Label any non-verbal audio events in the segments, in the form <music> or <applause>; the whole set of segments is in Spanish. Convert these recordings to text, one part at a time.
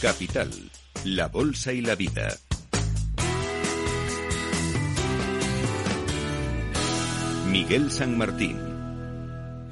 Capital, la Bolsa y la Vida. Miguel San Martín.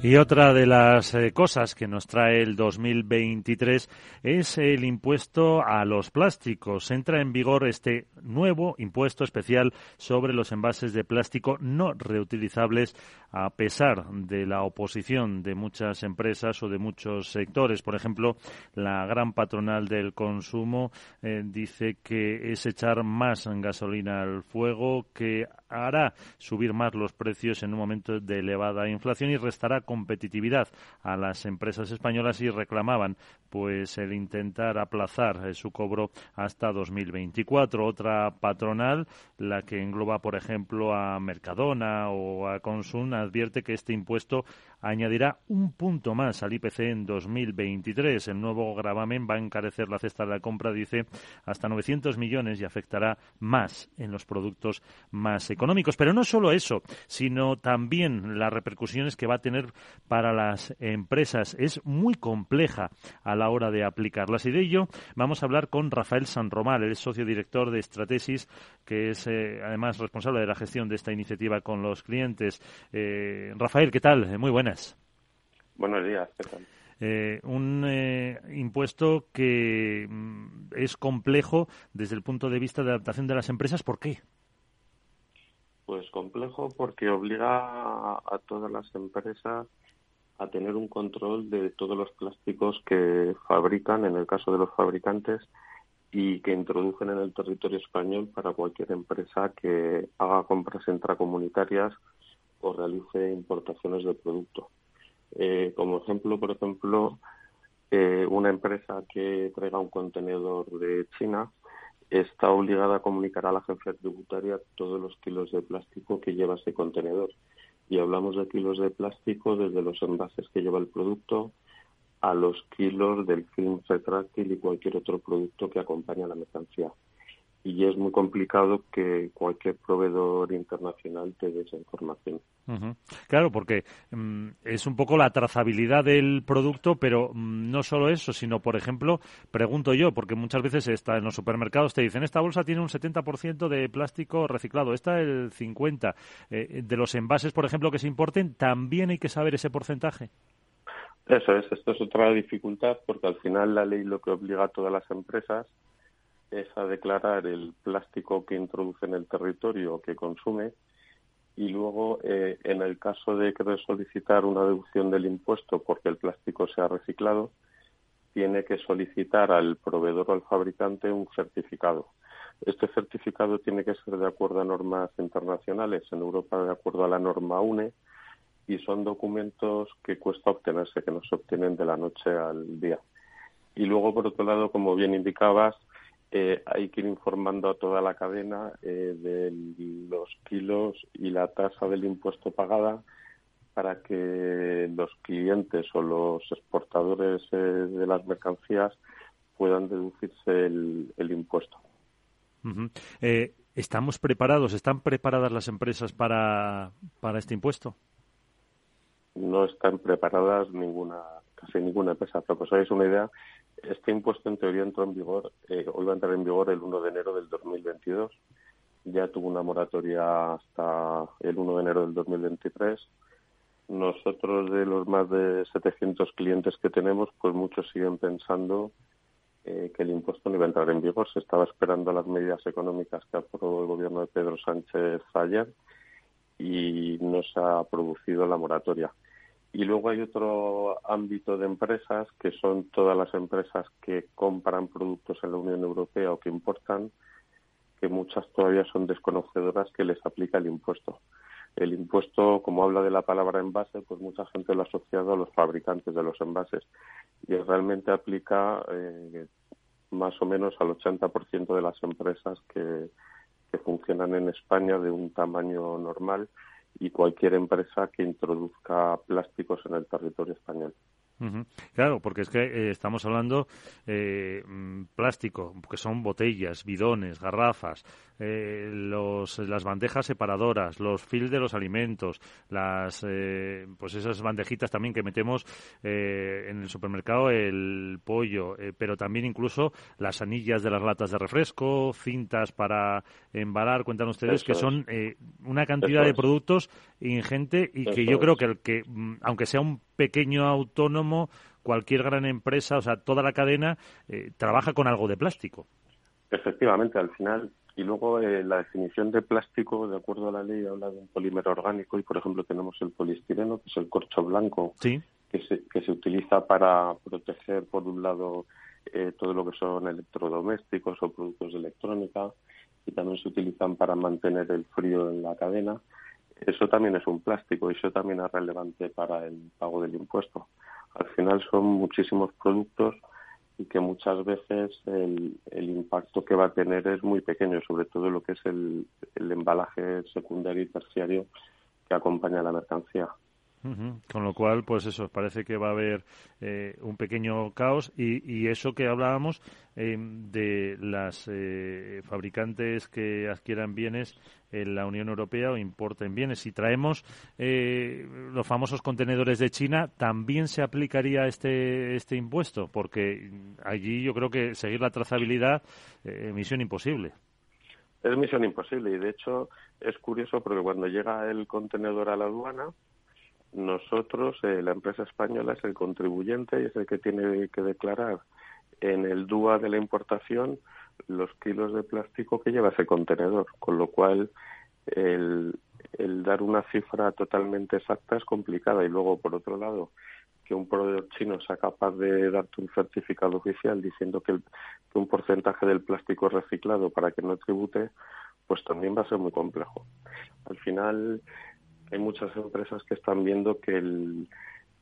Y otra de las eh, cosas que nos trae el 2023 es el impuesto a los plásticos. Entra en vigor este nuevo impuesto especial sobre los envases de plástico no reutilizables a pesar de la oposición de muchas empresas o de muchos sectores. Por ejemplo, la gran patronal del consumo eh, dice que es echar más gasolina al fuego, que hará subir más los precios en un momento de elevada inflación y restará competitividad a las empresas españolas y reclamaban pues el intentar aplazar eh, su cobro hasta 2024. Otra patronal, la que engloba, por ejemplo, a Mercadona o a Consum, advierte que este impuesto añadirá un punto más al IPC en 2023. El nuevo gravamen va a encarecer la cesta de la compra, dice, hasta 900 millones y afectará más en los productos más económicos. Pero no solo eso, sino también las repercusiones que va a tener para las empresas. Es muy compleja a la hora de aplicarlas. Y de ello vamos a hablar con Rafael Sanromar, el socio director de Estratesis, que es eh, además responsable de la gestión de esta iniciativa con los clientes. Eh, Rafael, ¿qué tal? Muy buena. Buenos días, eh, un eh, impuesto que mm, es complejo desde el punto de vista de adaptación de las empresas. ¿Por qué? Pues complejo porque obliga a, todas las empresas a tener un control de todos los plásticos que fabrican, en el caso de los fabricantes, y que introducen en el territorio español para cualquier empresa que haga compras intracomunitarias o realice importaciones de producto. Eh, como ejemplo, por ejemplo, eh, una empresa que traiga un contenedor de China está obligada a comunicar a la agencia tributaria todos los kilos de plástico que lleva ese contenedor. Y hablamos de kilos de plástico desde los envases que lleva el producto a los kilos del film retráctil y cualquier otro producto que acompaña a la mercancía y es muy complicado que cualquier proveedor internacional te dé esa información. Claro, porque mm, es un poco la trazabilidad del producto, pero mm, no solo eso, sino, por ejemplo, pregunto yo, porque muchas veces está en los supermercados te dicen, esta bolsa tiene un 70% de plástico reciclado, esta el 50%. Eh, de los envases, por ejemplo, que se importen, también hay que saber ese porcentaje. Eso es, esto es otra dificultad, porque al final la ley lo que obliga a todas las empresas es a declarar el plástico que introduce en el territorio o que consume y luego eh, en el caso de querer solicitar una deducción del impuesto porque el plástico se ha reciclado tiene que solicitar al proveedor o al fabricante un certificado. Este certificado tiene que ser de acuerdo a normas internacionales, en Europa de acuerdo a la norma UNE, y son documentos que cuesta obtenerse, que no se obtienen de la noche al día. Y luego, por otro lado, como bien indicabas, eh, hay que ir informando a toda la cadena eh, de los kilos y la tasa del impuesto pagada para que los clientes o los exportadores eh, de las mercancías puedan deducirse el, impuesto. ¿Estamos preparados? ¿Están preparadas las empresas para, para este impuesto? No están preparadas ninguna, casi ninguna empresa. Para que os hagáis una idea, este impuesto en teoría entró en vigor, eh, hoy va a entrar en vigor el 1 de enero del 2022. Ya tuvo una moratoria hasta el 1 de enero del 2023. Nosotros, de los más de 700 clientes que tenemos, pues muchos siguen pensando eh, que el impuesto no iba a entrar en vigor. Se estaba esperando las medidas económicas que aprobó el gobierno de Pedro Sánchez ayer y no se ha producido la moratoria. Y luego hay otro ámbito de empresas que son todas las empresas que compran productos en la Unión Europea o que importan, que muchas todavía son desconocedoras que les aplica el impuesto. El impuesto, como habla de la palabra envase, pues mucha gente lo ha asociado a los fabricantes de los envases y realmente aplica eh, más o menos al 80% de las empresas que, que funcionan en España de un tamaño normal y cualquier empresa que introduzca plásticos en el territorio español. Claro, porque es que eh, estamos hablando eh, mm, plástico, que son botellas, bidones, garrafas, eh, los, las bandejas separadoras, los fil de los alimentos, las eh, pues esas bandejitas también que metemos eh, en el supermercado, el pollo, pero también incluso las anillas de las latas de refresco, cintas para embalar, cuentan ustedes que son una cantidad de productos ingente y que yo creo que el que, mm, aunque sea un pequeño autónomo, cualquier gran empresa, o sea, toda la cadena trabaja con algo de plástico. Efectivamente, al final y luego eh, la definición de plástico, de acuerdo a la ley, habla de un polímero orgánico y, por ejemplo, tenemos el poliestireno, que es el corcho blanco, que, se, que se utiliza para proteger, por un lado, eh, todo lo que son electrodomésticos o productos de electrónica y también se utilizan para mantener el frío en la cadena. Eso también es un plástico y eso también es relevante para el pago del impuesto. Al final son muchísimos productos y que muchas veces el, impacto que va a tener es muy pequeño, sobre todo lo que es el, el embalaje secundario y terciario que acompaña a la mercancía. Con lo cual, pues eso, parece que va a haber eh, un pequeño caos y, eso que hablábamos eh, de las eh, fabricantes que adquieran bienes en la Unión Europea o importen bienes. Si traemos los famosos contenedores de China, ¿también se aplicaría este, este impuesto? Porque allí yo creo que seguir la trazabilidad es misión imposible. Es misión imposible y de hecho es curioso porque cuando llega el contenedor a la aduana, nosotros, eh, la empresa española, es el contribuyente y es el que tiene que declarar en el DUA de la importación los kilos de plástico que lleva ese contenedor, con lo cual el, el dar una cifra totalmente exacta es complicada y luego, por otro lado, que un proveedor chino sea capaz de darte un certificado oficial diciendo que, que, un porcentaje del plástico reciclado para que no tribute, pues también va a ser muy complejo. Al final, hay muchas empresas que están viendo que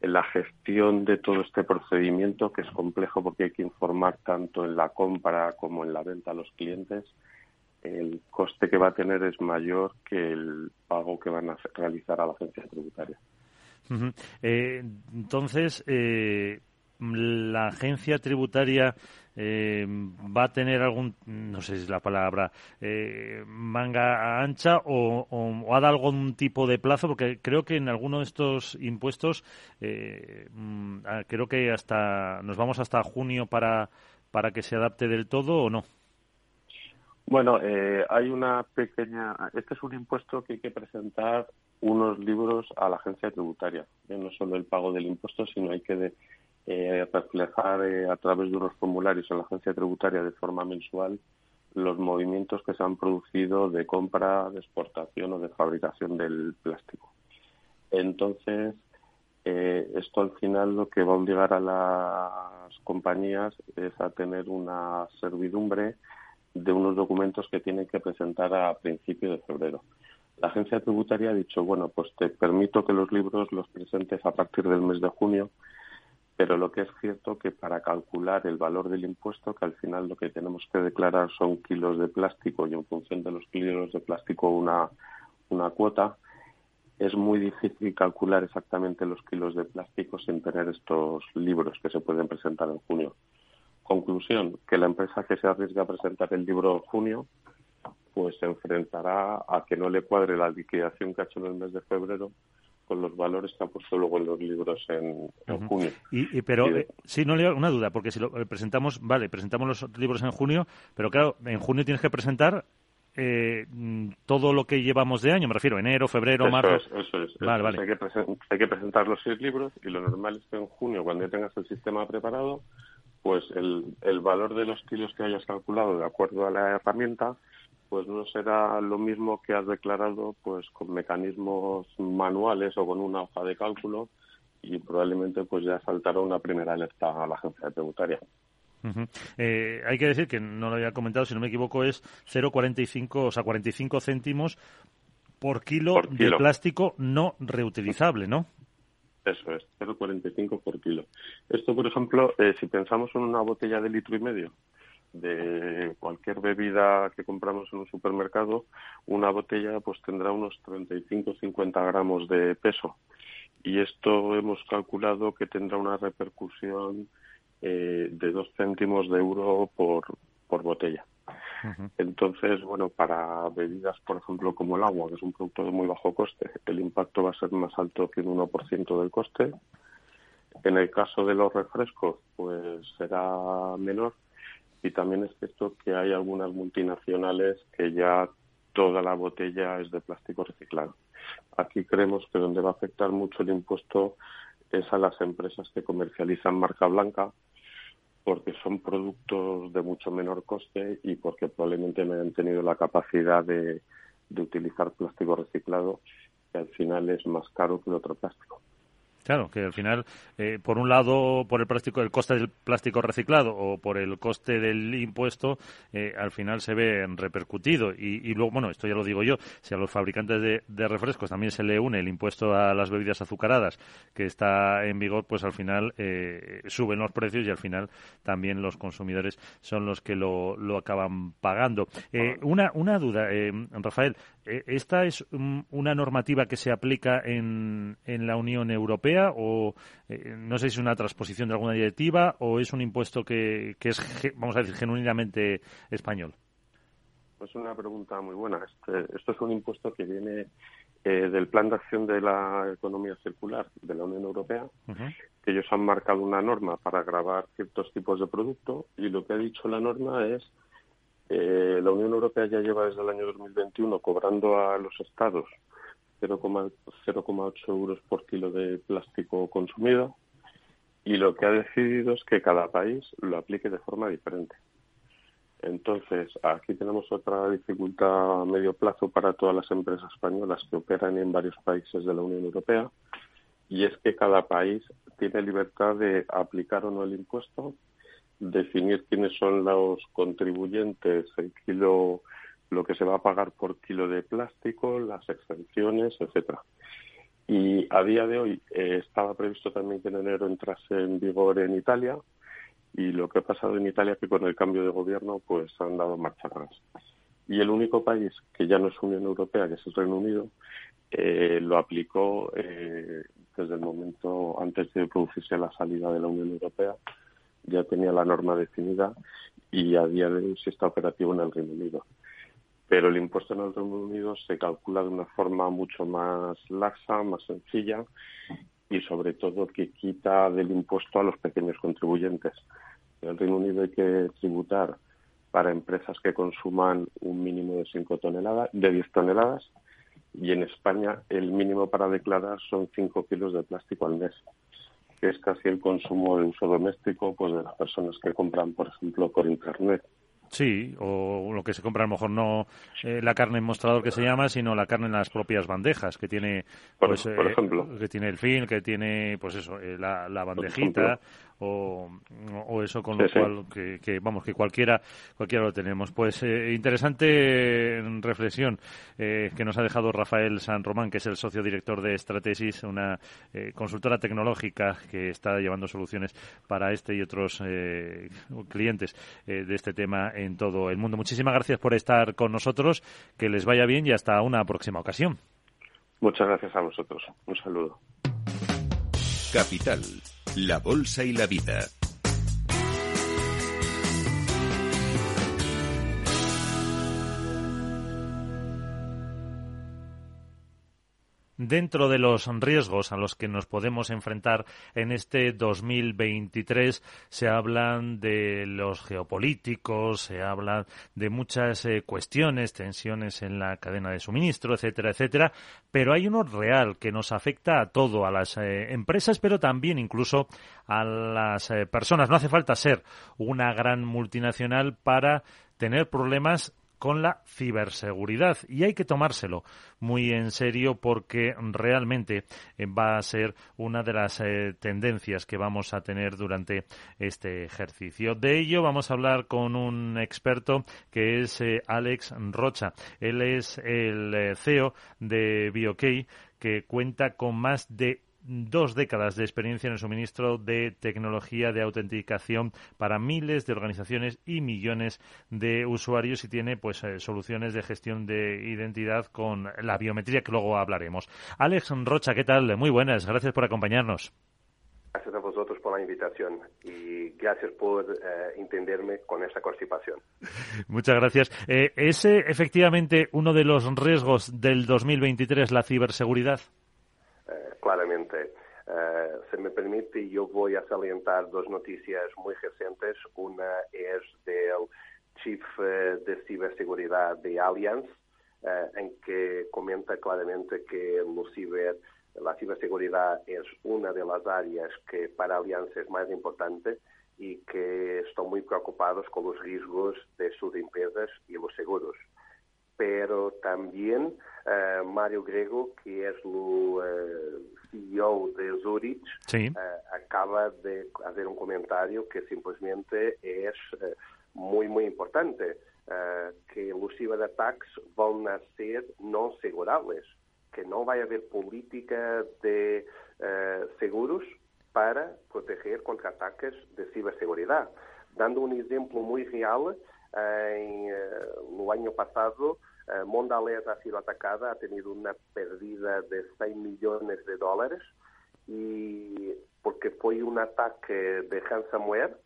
la gestión de todo este procedimiento, que es complejo porque hay que informar tanto en la compra como en la venta a los clientes, el coste que va a tener es mayor que el pago que van a realizar a la agencia tributaria. Eh, entonces, eh, la agencia tributaria eh, va a tener algún, no sé si es la palabra, eh, manga ancha o, ha dado algún tipo de plazo, porque creo que en alguno de estos impuestos, eh, mm, ah, creo que hasta nos vamos hasta junio para, para que se adapte del todo o no. Bueno, hay una pequeña. Este es un impuesto que hay que presentar unos libros a la agencia tributaria. No solo el pago del impuesto, sino hay que eh, reflejar eh, a través de unos formularios en la agencia tributaria de forma mensual los movimientos que se han producido de compra, de exportación o de fabricación del plástico. Entonces, eh, esto al final lo que va a obligar a las compañías es a tener una servidumbre de unos documentos que tienen que presentar a principio de febrero. La agencia tributaria ha dicho, bueno, pues te permito que los libros los presentes a partir del mes de junio pero lo que es cierto que para calcular el valor del impuesto, que al final lo que tenemos que declarar son kilos de plástico y en función de los kilos de plástico una, una cuota, es muy difícil calcular exactamente los kilos de plástico sin tener estos libros que se pueden presentar en junio. Conclusión, que la empresa que se arriesga a presentar el libro en junio, pues se enfrentará a que no le cuadre la liquidación que ha hecho en el mes de febrero con los valores que ha puesto luego en los libros en, junio. Y, pero eh, sí, no le una duda, porque si lo eh, presentamos, vale, presentamos los libros en junio, pero claro, en junio tienes que presentar eh, todo lo que llevamos de año, me refiero, enero, febrero, marzo. eso es. Vale, vale. Hay, que hay que presentar los seis libros y lo normal es que en junio, cuando ya tengas el sistema preparado, pues el, el valor de los kilos que hayas calculado de acuerdo a la herramienta pues no será lo mismo que has declarado pues con mecanismos manuales o con una hoja de cálculo y probablemente pues ya saltará una primera alerta a la agencia tributaria. Eh, hay que decir que no lo había comentado, si no me equivoco, es 0,45, o sea, 45 céntimos por kilo, de plástico no reutilizable, ¿no? Eso es, 0,45 por kilo. Esto, por ejemplo, eh, si pensamos en una botella de litro y medio, de cualquier bebida que compramos en un supermercado, una botella pues tendrá unos 35-50 gramos de peso. y esto hemos calculado que tendrá una repercusión eh, de dos céntimos de euro por, por botella. Entonces, bueno, para bebidas, por ejemplo, como el agua, que es un producto de muy bajo coste, el impacto va a ser más alto que un 1% del coste. En el caso de los refrescos, pues será menor. Y también es cierto que hay algunas multinacionales que ya toda la botella es de plástico reciclado. Aquí creemos que donde va a afectar mucho el impuesto es a las empresas que comercializan marca blanca, porque son productos de mucho menor coste y porque probablemente no hayan tenido la capacidad de, de utilizar plástico reciclado, que al final es más caro que otro plástico. Claro, que al final, eh, por un lado, por el plástico, el coste del plástico reciclado o por el coste del impuesto, eh, al final se ve repercutido. Y, luego, bueno, esto ya lo digo yo, si a los fabricantes de, refrescos también se le une el impuesto a las bebidas azucaradas que está en vigor, pues al final eh, suben los precios y al final también los consumidores son los que lo, lo acaban pagando. una, una duda, Rafael, ¿esta es una normativa que se aplica en, en la Unión Europea? o eh, no sé si es una transposición de alguna directiva o es un impuesto que, que es, vamos a decir, genuinamente español? Pues una pregunta muy buena. Este, esto es un impuesto que viene eh, del Plan de Acción de la Economía Circular de la Unión Europea, que ellos han marcado una norma para grabar ciertos tipos de producto y lo que ha dicho la norma es eh, la Unión Europea ya lleva desde el año 2021 cobrando a los estados 0,8 euros por kilo de plástico consumido y lo que ha decidido es que cada país lo aplique de forma diferente. Entonces, aquí tenemos otra dificultad a medio plazo para todas las empresas españolas que operan en varios países de la Unión Europea y es que cada país tiene libertad de aplicar o no el impuesto, definir quiénes son los contribuyentes, el kilo lo que se va a pagar por kilo de plástico, las exenciones, etcétera. Y a día de hoy eh, estaba previsto también que en enero entrase en vigor en Italia y lo que ha pasado en Italia es que con el cambio de gobierno pues han dado marcha atrás. Y el único país que ya no es Unión Europea, que es el Reino Unido, eh, lo aplicó eh, desde el momento antes de producirse la salida de la Unión Europea, ya tenía la norma definida y a día de hoy sí está operativo en el Reino Unido pero el impuesto en el Reino Unido se calcula de una forma mucho más laxa, más sencilla y sobre todo que quita del impuesto a los pequeños contribuyentes. En el Reino Unido hay que tributar para empresas que consuman un mínimo de 5 toneladas, de 10 toneladas, y en España el mínimo para declarar son 5 kilos de plástico al mes, que es casi el consumo de uso doméstico pues de las personas que compran, por ejemplo, por internet. Sí, o lo que se compra a lo mejor no eh, la carne en mostrador que se llama, sino la carne en las propias bandejas que tiene, pues, por, eh, ejemplo, que tiene el fin, que tiene, pues eso, eh, la, la bandejita o, o, eso con lo cual que, vamos que cualquiera cualquiera lo tenemos. Pues interesante reflexión que nos ha dejado Rafael San Román, que es el socio director de Stratesis, una consultora tecnológica que está llevando soluciones para este y otros clientes de este tema en todo el mundo. Muchísimas gracias por estar con nosotros, que les vaya bien y hasta una próxima ocasión. Muchas gracias a vosotros. Un saludo. Capital, la Bolsa y la Vida. Dentro de los riesgos a los que nos podemos enfrentar en este 2023 se hablan de los geopolíticos, se habla de muchas eh, cuestiones, tensiones en la cadena de suministro, etcétera, etcétera, pero hay uno real que nos afecta a todo, a las eh, empresas, pero también incluso a las eh, personas. No hace falta ser una gran multinacional para tener problemas con la ciberseguridad y hay que tomárselo muy en serio porque realmente eh, va a ser una de las eh, tendencias que vamos a tener durante este ejercicio. De ello vamos a hablar con un experto que es eh, Alex Rocha. Él es el CEO de BioK que cuenta con más de dos décadas de experiencia en el suministro de tecnología de autenticación para miles de organizaciones y millones de usuarios y tiene pues eh, soluciones de gestión de identidad con la biometría que luego hablaremos. Alex Rocha, ¿qué tal? Muy buenas, gracias por acompañarnos. Gracias a vosotros por la invitación y gracias por eh, entenderme con esa constipación. <laughs> Muchas gracias. Eh, ¿Es efectivamente uno de los riesgos del 2023 la ciberseguridad? Eh, claramente. se me permite, yo voy a salientar dos noticias muy recientes. Una es del Chief de Ciberseguridad de Allianz, en que comenta claramente que ciber la ciberseguridad es una de las áreas que para Alianza es más importante y que están muy preocupados con los riesgos de sus empresas y los seguros. Pero también uh, Mario Grego, que es el uh, eh, CEO de Zurich, sí. uh, acaba de hacer un comentario que simplesmente es muy, muy importante, que los ciberataques van a ser no segurables que no va a haber política de uh, seguros para proteger contra ataques de ciberseguridad. Dando un ejemplo muy real, en, uh, no año pasado, Mondelez ha sido atacada, ha tenido una pérdida de 100 millones de dólares y porque fue un ataque de ransomware,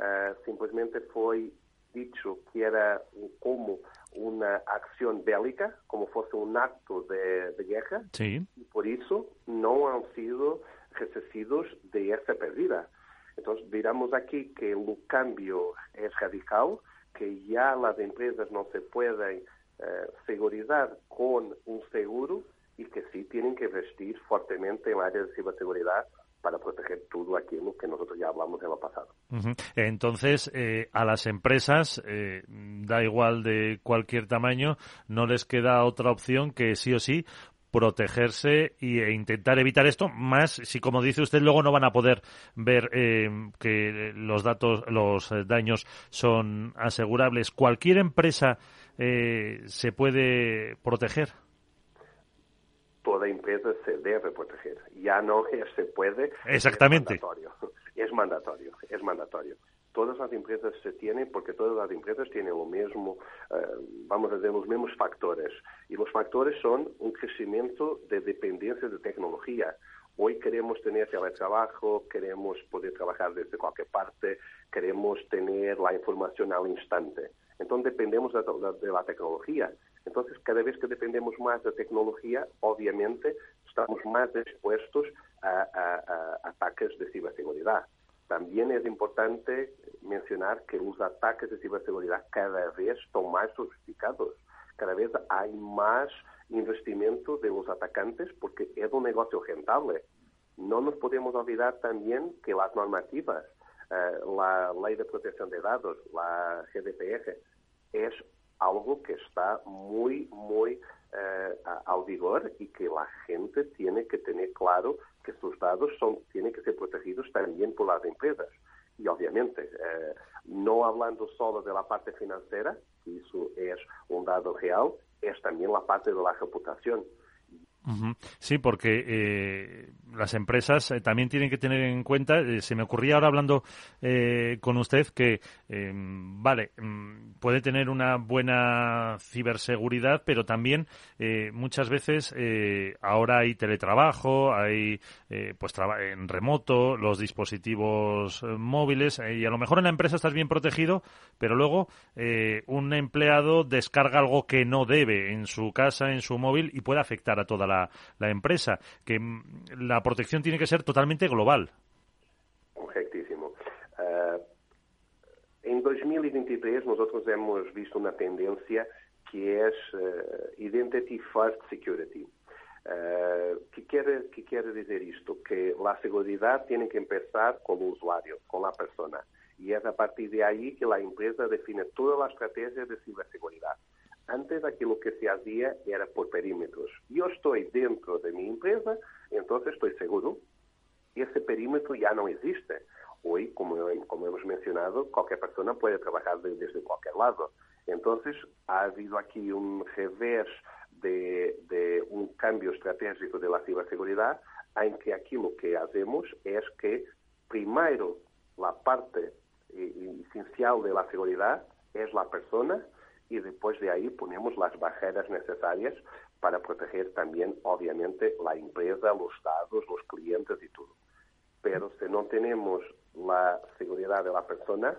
uh, simplesmente fue dicho que era como una acción bélica, como fosse un acto de, de guerra, sí. y por eso no han sido resistidos de esa pérdida. Entonces, diramos aquí que el cambio es radical, que ya las empresas no se pueden eh, segurizar con un seguro y que sí tienen que vestir fuertemente en área de ciberseguridad para proteger todo aquello que nosotros ya hablamos en lo pasado. Entonces, eh, a las empresas, eh, da igual de cualquier tamaño, no les queda otra opción que sí o sí protegerse e intentar evitar esto, más si, como dice usted, luego no van a poder ver eh, que los datos, los daños son asegurables. ¿Cualquier empresa eh, se puede proteger? toda empresa se debe proteger. Ya no se puede. Exactamente. Es mandatorio. <laughs> Es mandatorio. Es mandatorio. Todas las empresas se tienen porque todas las empresas tienen lo mismo, eh, vamos a decir, los mismos factores. Y los factores son un crecimiento de dependencia de tecnología. Hoy queremos tener teletrabajo, queremos poder trabajar desde cualquier parte, queremos tener la información al instante. Entonces dependemos de, la tecnología. Entonces, cada vez que dependemos más de tecnología, obviamente estamos más expuestos a, a ataques de ciberseguridad. También es importante mencionar que los ataques de ciberseguridad cada vez son más sofisticados. Cada vez hay más investimento de los atacantes porque es un negocio rentable. No nos podemos olvidar también que las normativas, eh, la Ley de Protección de Datos, la GDPR, es algo que está muy, muy eh, al vigor y que la gente tiene que tener claro que sus datos son, tienen que ser protegidos también por las empresas. Y obviamente, eh, no hablando solo de la parte financiera, eso es un dado real, es también la parte de la reputación. Sí, porque eh, las empresas eh, también tienen que tener en cuenta, eh, se me ocurría ahora hablando eh, con usted que, vale, mm, puede tener una buena ciberseguridad, pero también muchas veces ahora hay teletrabajo, hay pues en remoto, los dispositivos móviles, y a lo mejor en la empresa estás bien protegido, pero luego un empleado descarga algo que no debe en su casa, en su móvil, y puede afectar a toda la la, la empresa, que la protección tiene que ser totalmente global. Correctísimo. Uh, en 2023 nosotros hemos visto una tendencia que es uh, Identity First Security. Uh, ¿qué, quiere, ¿Qué quiere decir esto? Que la seguridad tiene que empezar con el usuario, con la persona. Y es a partir de ahí que la empresa define toda la estrategia de ciberseguridad. Antes aquilo que se hacía era por perímetros. Yo estoy dentro de mi empresa, entonces estoy seguro. Ese perímetro ya no existe. Hoy, como, como hemos mencionado, cualquier persona puede trabajar desde cualquier lado. Entonces, ha habido aquí un revés de, de un cambio estratégico de la ciberseguridad en que aquilo que hacemos es que primero la parte eh, esencial de la seguridad es la persona y después de ahí ponemos las barreras necesarias para proteger también, obviamente, la empresa, los datos, los clientes y todo. Pero si no tenemos la seguridad de la persona,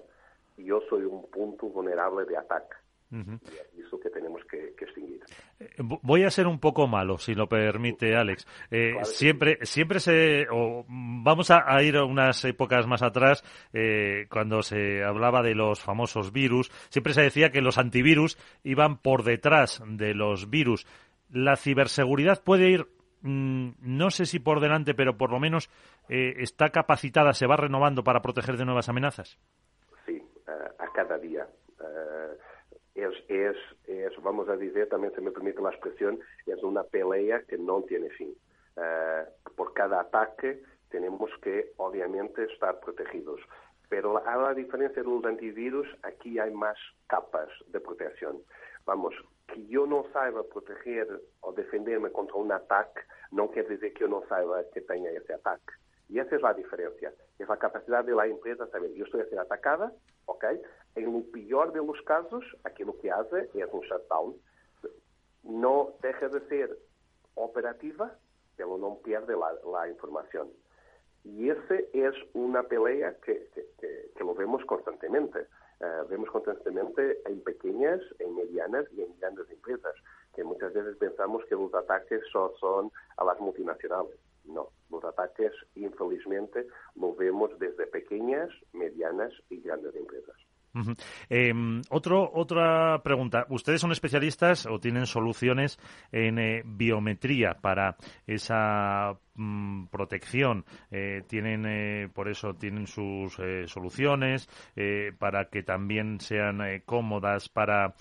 yo soy un punto vulnerable de ataque. Y es eso que tenemos que, extinguir. Eh, voy a ser un poco malo, si lo permite, Alex. Eh, siempre, siempre se. vamos a, ir a unas épocas más atrás, eh, cuando se hablaba de los famosos virus. Siempre se decía que los antivirus iban por detrás de los virus. La ciberseguridad puede ir mm, no sé si por delante, pero por lo menos está capacitada, se va renovando para proteger de nuevas amenazas. Sí, a cada día es, es, es, vamos a decir, también se me permite la expresión, es una pelea que no tiene fin. Uh, por cada ataque tenemos que, obviamente, estar protegidos. Pero a la diferencia de los antivirus, aquí hay más capas de protección. Vamos, que yo no saiba proteger o defenderme contra un ataque no quiere decir que yo no saiba que tenga ese ataque. Y esa es la diferencia. Es la capacidad de la empresa saber, yo estoy a ser atacada, ¿ok? En lo peor de los casos, aquilo que hace es un shutdown. No deja de ser operativa, pero no pierde la, la información. Y esa es una pelea que, que, que, lo vemos constantemente. Uh, vemos constantemente en pequeñas, en medianas y en grandes empresas, que muchas veces pensamos que los ataques solo son a las multinacionales. No, los ataques, infelizmente, lo vemos desde pequeñas, medianas y grandes empresas. Em, otro, otra pregunta. ¿Ustedes son especialistas o tienen soluciones en eh, biometría para esa mm, protección? Eh, tienen, eh, por eso, tienen sus soluciones para que también sean cómodas para,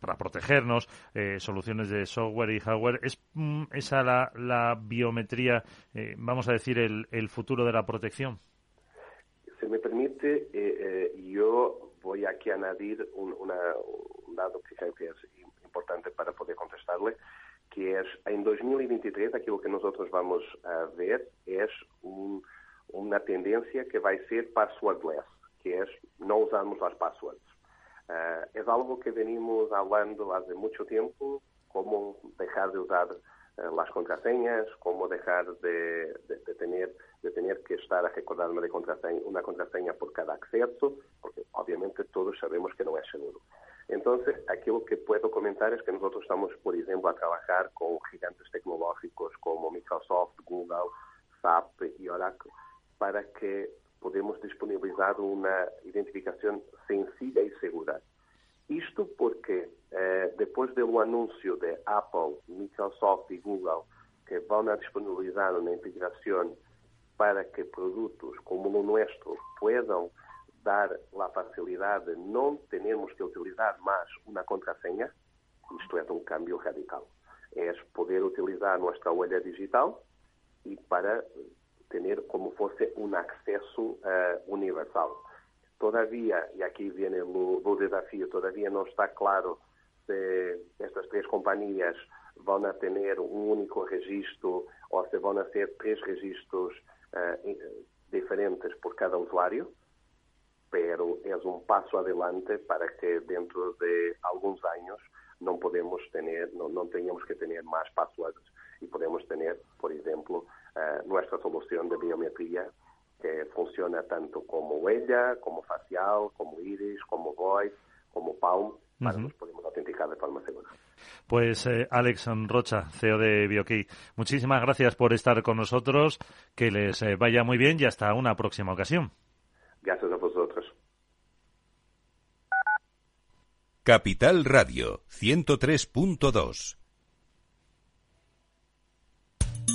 para protegernos, soluciones de software y hardware. ¿Es mm, esa la, la biometría, vamos a decir, el, el futuro de la protección? Si me permite, eh, eh, yo voy aquí a añadir un, dato que creo que es importante para poder contestarle, que es en 2023 aquello que nosotros vamos a ver es una tendencia que va a ser passwordless, que es no usamos las passwords. Eh, es algo que venimos hablando hace mucho tiempo, cómo dejar de usar las contraseñas, cómo dejar de, tener, de tener que estar a recordarme de contraseña, una contraseña por cada acceso, porque obviamente todos sabemos que no es seguro. Entonces, aquí lo que puedo comentar es que nosotros estamos, por ejemplo, a trabajar con gigantes tecnológicos como Microsoft, Google, SAP y Oracle para que podamos disponibilizar una identificación sencilla y segura. Isto porque, eh, depois do anúncio de Apple, Microsoft e Google, que vão disponibilizar uma integração para que produtos como o nosso puedan dar a facilidade de não termos que utilizar mais uma contraseña, isto é um cambio radical. É poder utilizar nossa huella digital e para ter como fosse um acesso uh, universal. Todavía, y aquí viene el desafío, todavía no está claro si estas tres compañías van a tener un único registro o si van a ser tres registros uh, diferentes por cada usuario, pero es un paso adelante para que dentro de algunos años no podemos tener, no, no tengamos que tener más passwords. Y podemos tener, por ejemplo, uh, nuestra solución de biometría que funciona tanto como huella, como facial, como iris, como voice, como palm, para que nos podamos autenticar de forma segura. Pues eh, Alex Rocha, CEO de BioKey, muchísimas gracias por estar con nosotros, que les eh, vaya muy bien y hasta una próxima ocasión. Gracias a vosotros. Capital Radio 103.2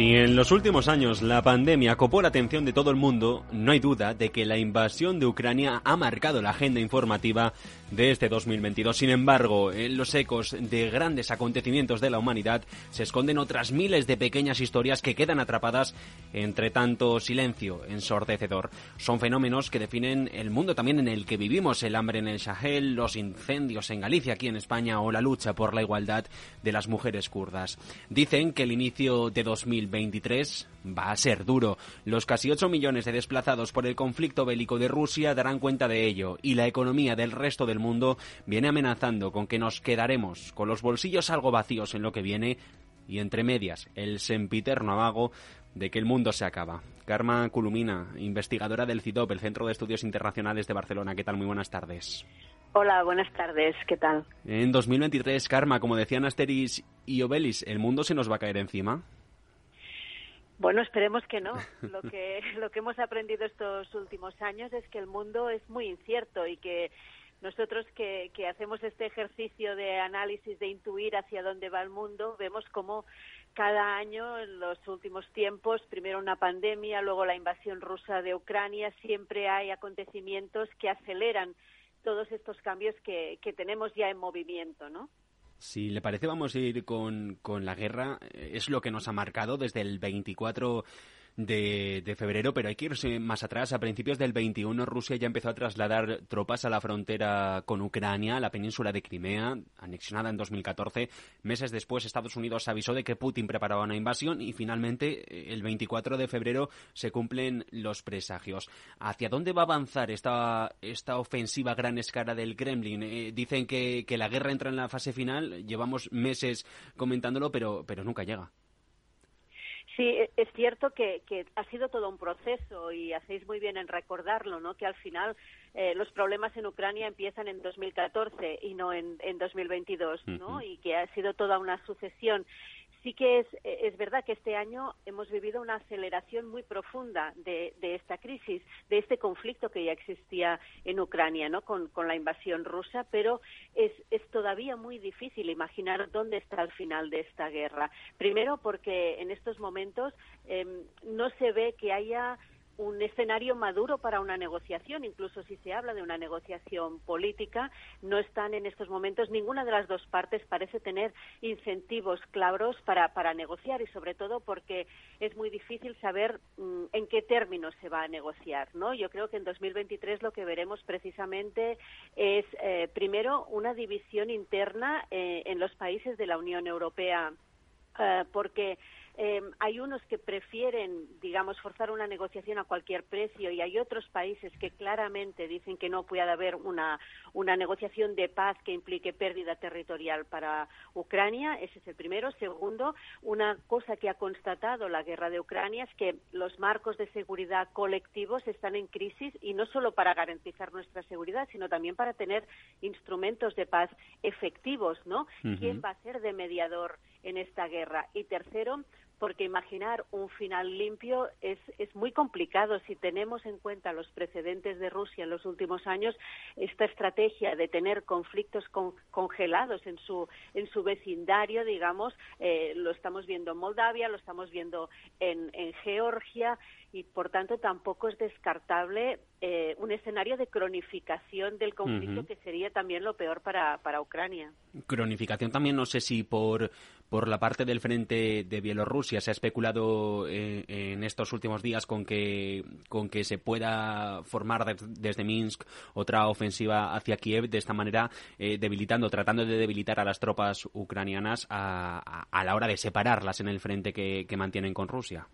En los últimos años la pandemia copó la atención de todo el mundo, no hay duda de que la invasión de Ucrania ha marcado la agenda informativa de este 2022. Sin embargo, en los ecos de grandes acontecimientos de la humanidad se esconden otras miles de pequeñas historias que quedan atrapadas entre tanto silencio ensordecedor. Son fenómenos que definen el mundo también en el que vivimos, el hambre en el Sahel, los incendios en Galicia, aquí en España, o la lucha por la igualdad de las mujeres kurdas. Dicen que el inicio de 2023 va a ser duro. Los casi 8 millones de desplazados por el conflicto bélico de Rusia darán cuenta de ello y la economía del resto del mundo viene amenazando con que nos quedaremos con los bolsillos algo vacíos en lo que viene y entre medias el sempiterno amago de que el mundo se acaba. Karma Culumina, investigadora del CIDOP, el Centro de Estudios Internacionales de Barcelona. ¿Qué tal? Muy buenas tardes. Hola, buenas tardes. ¿Qué tal? En 2023, Karma, como decían Asteris y Obelis, ¿el mundo se nos va a caer encima? Bueno, esperemos que no. <laughs> Lo que, lo que hemos aprendido estos últimos años es que el mundo es muy incierto y que nosotros que, que hacemos este ejercicio de análisis, de intuir hacia dónde va el mundo, vemos cómo cada año en los últimos tiempos, primero una pandemia, luego la invasión rusa de Ucrania, siempre hay acontecimientos que aceleran todos estos cambios que, que tenemos ya en movimiento, ¿no? Si le parece, vamos a ir con, con la guerra. Es lo que nos ha marcado desde el 24 de, febrero, pero hay que irse más atrás. A principios del 21, Rusia ya empezó a trasladar tropas a la frontera con Ucrania, la península de Crimea, anexionada en 2014. Meses después, Estados Unidos avisó de que Putin preparaba una invasión y finalmente, eh, el 24 de febrero, se cumplen los presagios. ¿Hacia dónde va a avanzar esta, esta ofensiva a gran escala del Kremlin? Eh, dicen que, que la guerra entra en la fase final, llevamos meses comentándolo, pero, pero nunca llega. Sí, e, es cierto que, ha sido todo un proceso y hacéis muy bien en recordarlo, ¿no? Que al final eh, los problemas en Ucrania empiezan en 2014 y no en, en 2022, ¿no? Y que ha sido toda una sucesión sí que es, es verdad que este año hemos vivido una aceleración muy profunda de, esta crisis, de este conflicto que ya existía en Ucrania, ¿no? Con, la invasión rusa, pero es, es, todavía muy difícil imaginar dónde está el final de esta guerra. Primero, porque en estos momentos em, no se ve que haya un escenario maduro para una negociación, incluso si se habla de una negociación política, no están en estos momentos, ninguna de las dos partes parece tener incentivos claros para, para negociar y sobre todo porque es muy difícil saber mm, en qué términos se va a negociar. ¿no? Yo creo que en 2023 lo que veremos precisamente es, eh, primero, una división interna eh, en los países de la Unión Europea, eh, porque eh, hay unos que prefieren, digamos, forzar una negociación a cualquier precio y hay otros países que claramente dicen que no puede haber una, una negociación de paz que implique pérdida territorial para Ucrania. Ese es el primero. Segundo, una cosa que ha constatado la guerra de Ucrania es que los marcos de seguridad colectivos están en crisis y no solo para garantizar nuestra seguridad, sino también para tener instrumentos de paz efectivos, ¿no? ¿Quién va a ser de mediador en esta guerra? Y tercero, porque imaginar un final limpio es, es muy complicado. Si tenemos en cuenta los precedentes de Rusia en los últimos años, esta estrategia de tener conflictos congelados en su, en su vecindario, digamos, eh, lo estamos viendo en Moldavia, lo estamos viendo en, en Georgia, y por tanto tampoco es descartable eh, un escenario de cronificación del conflicto que sería también lo peor para, para Ucrania. Cronificación también, no sé si por, por la parte del frente de Bielorrusia se ha especulado eh, en estos últimos días con que, con que se pueda formar desde Minsk otra ofensiva hacia Kiev, de esta manera eh, debilitando, tratando de debilitar a las tropas ucranianas a, a, la hora de separarlas en el frente que mantienen con Rusia.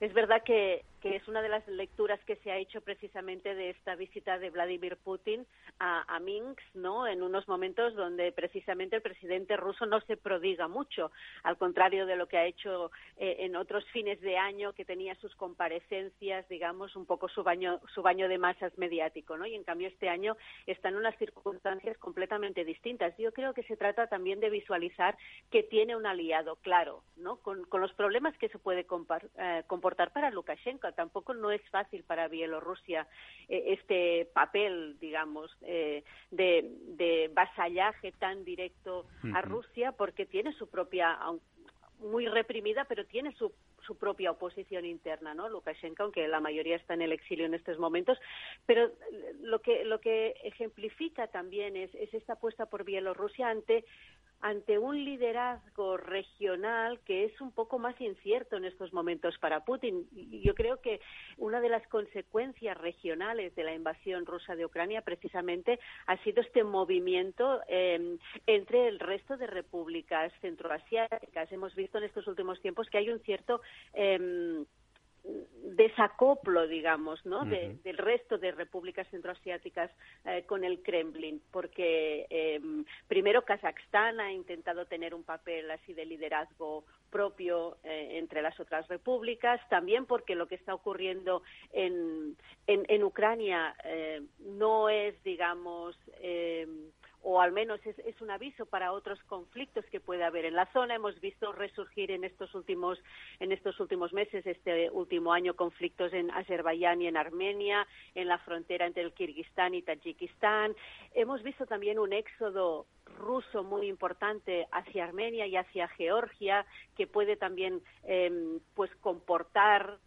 Es verdad que, que es una de las lecturas que se ha hecho precisamente de esta visita de Vladimir Putin a, Minsk, ¿no? En unos momentos donde precisamente el presidente ruso no se prodiga mucho, al contrario de lo que ha hecho eh, en otros fines de año, que tenía sus comparecencias, digamos, un poco su baño, su baño de masas mediático, ¿no? Y en cambio este año está en unas circunstancias completamente distintas. Yo creo que se trata también de visualizar que tiene un aliado, claro, ¿no? Con, los problemas que se puede eh, comportar para Lukashenko tampoco no es fácil para Bielorrusia eh, este papel, digamos, eh, de, vasallaje tan directo a Rusia, porque tiene su propia, muy reprimida, pero tiene su, su propia oposición interna, ¿no? Lukashenko, aunque la mayoría está en el exilio en estos momentos, pero lo que lo que ejemplifica también es, es esta apuesta por Bielorrusia ante ante un liderazgo regional que es un poco más incierto en estos momentos para Putin. Yo creo que una de las consecuencias regionales de la invasión rusa de Ucrania precisamente ha sido este movimiento em, entre el resto de repúblicas centroasiáticas. Hemos visto en estos últimos tiempos que hay un cierto em, desacoplo, digamos, ¿no? del resto de repúblicas centroasiáticas eh, con el Kremlin, porque em, primero Kazajstán ha intentado tener un papel así de liderazgo propio eh, entre las otras repúblicas, también porque lo que está ocurriendo en, en, en Ucrania eh, no es, digamos, em, o al menos es, un aviso para otros conflictos que puede haber en la zona. Hemos visto resurgir en estos últimos en estos últimos meses, este último año, conflictos en Azerbaiyán y en Armenia, en la frontera entre el Kirguistán y Tayikistán. Hemos visto también un éxodo ruso muy importante hacia Armenia y hacia Georgia, que puede también eh, pues comportar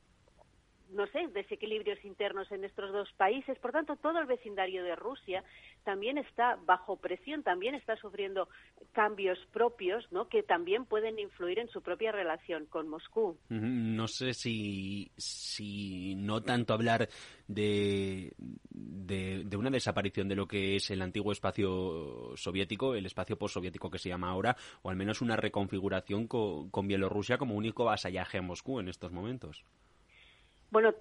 no sé, desequilibrios internos en estos dos países. Por tanto, todo el vecindario de Rusia también está bajo presión, también está sufriendo cambios propios, ¿no? Que también pueden influir en su propia relación con Moscú. No sé si, si no tanto hablar de, de, una desaparición de lo que es el antiguo espacio soviético, el espacio postsoviético que se llama ahora, o al menos una reconfiguración con, con Bielorrusia como único vasallaje a Moscú en estos momentos. Bueno,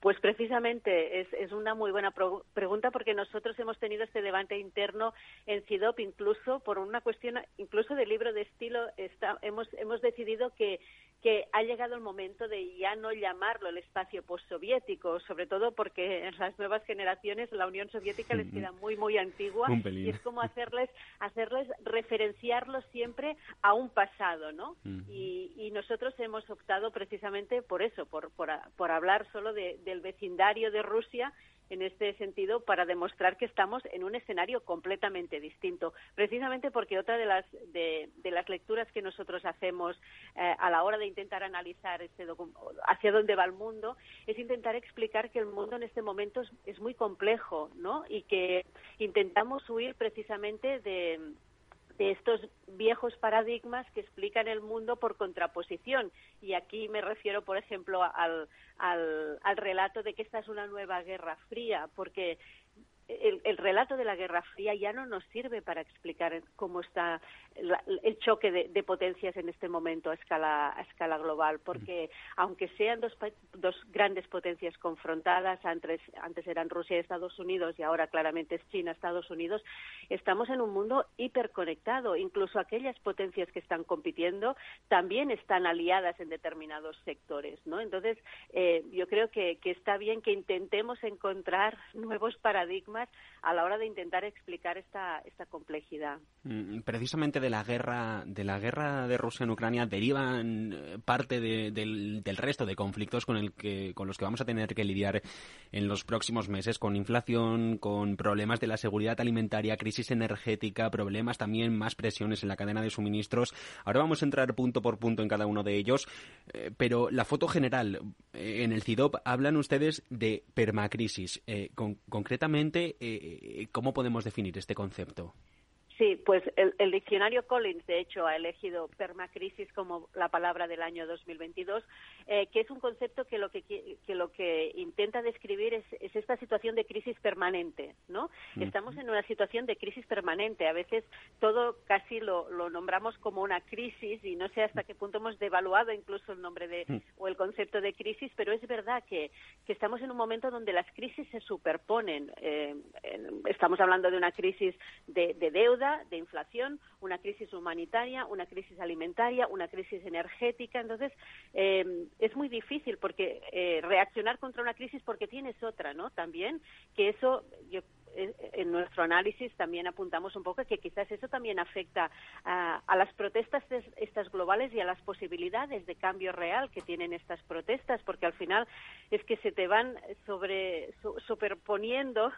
pues precisamente es, es una muy buena pregunta porque nosotros hemos tenido este debate interno en CIDOP incluso por una cuestión incluso del libro de estilo está, hemos hemos decidido que que ha llegado el momento de ya no llamarlo el espacio postsoviético, sobre todo porque en las nuevas generaciones la Unión Soviética les queda muy muy antigua y es <laughs> como hacerles hacerles referenciarlo siempre a un pasado, ¿no? y, y, nosotros hemos optado precisamente por eso, por por, por hablar solo de, del vecindario de Rusia en este sentido para demostrar que estamos en un escenario completamente distinto. Precisamente porque otra de las, de, las lecturas que nosotros hacemos eh, a la hora de intentar analizar este hacia dónde va el mundo es intentar explicar que el mundo en este momento es, es muy complejo, ¿no? Y que intentamos huir precisamente de de estos viejos paradigmas que explican el mundo por contraposición. Y aquí me refiero, por ejemplo, al, al, relato de que esta es una nueva guerra fría, porque el, relato de la Guerra Fría ya no nos sirve para explicar cómo está el choque de, potencias en este momento a escala, a escala global, porque aunque sean dos, dos grandes potencias confrontadas, antes, antes eran Rusia y Estados Unidos y ahora claramente es China, Estados Unidos, estamos en un mundo hiperconectado. Incluso aquellas potencias que están compitiendo también están aliadas en determinados sectores, ¿no? Entonces, eh, yo creo que, que está bien que intentemos encontrar nuevos paradigmas a la hora de intentar explicar esta, esta complejidad. Mm, precisamente de la guerra de la guerra de Rusia en Ucrania derivan eh, parte del, resto de conflictos con el que con los que vamos a tener que lidiar en los próximos meses con inflación con problemas de la seguridad alimentaria crisis energética problemas también más presiones en la cadena de suministros ahora vamos a entrar punto por punto en cada uno de ellos eh, pero la foto general eh, en el CIDOP hablan ustedes de permacrisis concretamente cómo podemos definir este concepto Sí, pues el, diccionario Collins, de hecho, ha elegido permacrisis como la palabra del año 2022, eh, que es un concepto que lo que, que lo que intenta describir es, esta situación de crisis permanente, ¿no? Estamos en una situación de crisis permanente. A veces todo casi lo, lo, nombramos como una crisis y no sé hasta qué punto hemos devaluado incluso el nombre de o el concepto de crisis, pero es verdad que, que estamos en un momento donde las crisis se superponen. Eh, estamos hablando de una crisis de deuda de inflación, una crisis humanitaria, una crisis alimentaria, una crisis energética. Entonces, eh, es muy difícil porque eh, reaccionar contra una crisis porque tienes otra, ¿no? También, que eso, yo eh, en nuestro análisis también apuntamos un poco que quizás eso también afecta a, las protestas estas globales y a las posibilidades de cambio real que tienen estas protestas, porque al final es que se te van sobre superponiendo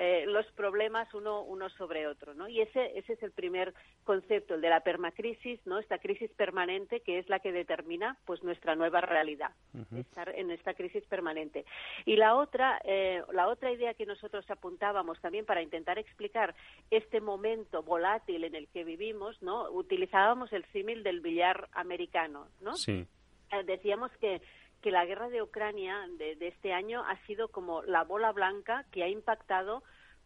eh, los problemas uno, uno sobre otro, ¿no? Y ese, ese es el primer concepto, el de la permacrisis, ¿no? Esta crisis permanente que es la que determina, pues, nuestra nueva realidad, estar en esta crisis permanente. Y la otra, eh, la otra idea que nosotros apuntábamos también para intentar explicar este momento volátil en el que vivimos, ¿no? Utilizábamos el símil del billar americano, ¿no? Sí. Eh, decíamos que que la guerra de Ucrania de, este año ha sido como la bola blanca que ha impactado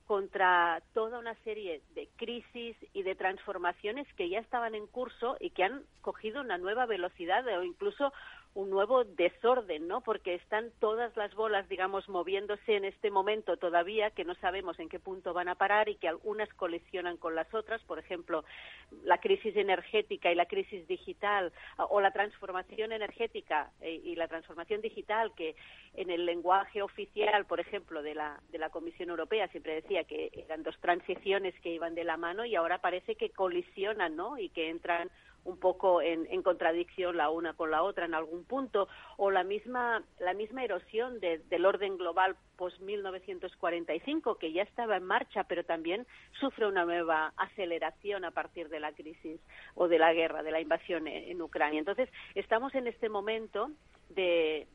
contra toda una serie de crisis y de transformaciones que ya estaban en curso y que han cogido una nueva velocidad o incluso un nuevo desorden, ¿no? Porque están todas las bolas, digamos, moviéndose en este momento todavía, que no sabemos en qué punto van a parar y que algunas colisionan con las otras, por ejemplo, la crisis energética y la crisis digital, o la transformación energética eh, y la transformación digital, que en el lenguaje oficial, por ejemplo, de la, de la Comisión Europea siempre decía que eran dos transiciones que iban de la mano y ahora parece que colisionan, ¿no? Y que entran un poco en, contradicción la una con la otra en algún punto o la misma la misma erosión del orden global post 1945 que ya estaba en marcha pero también sufre una nueva aceleración a partir de la crisis o de la guerra de la invasión en, Ucrania entonces estamos en este momento de,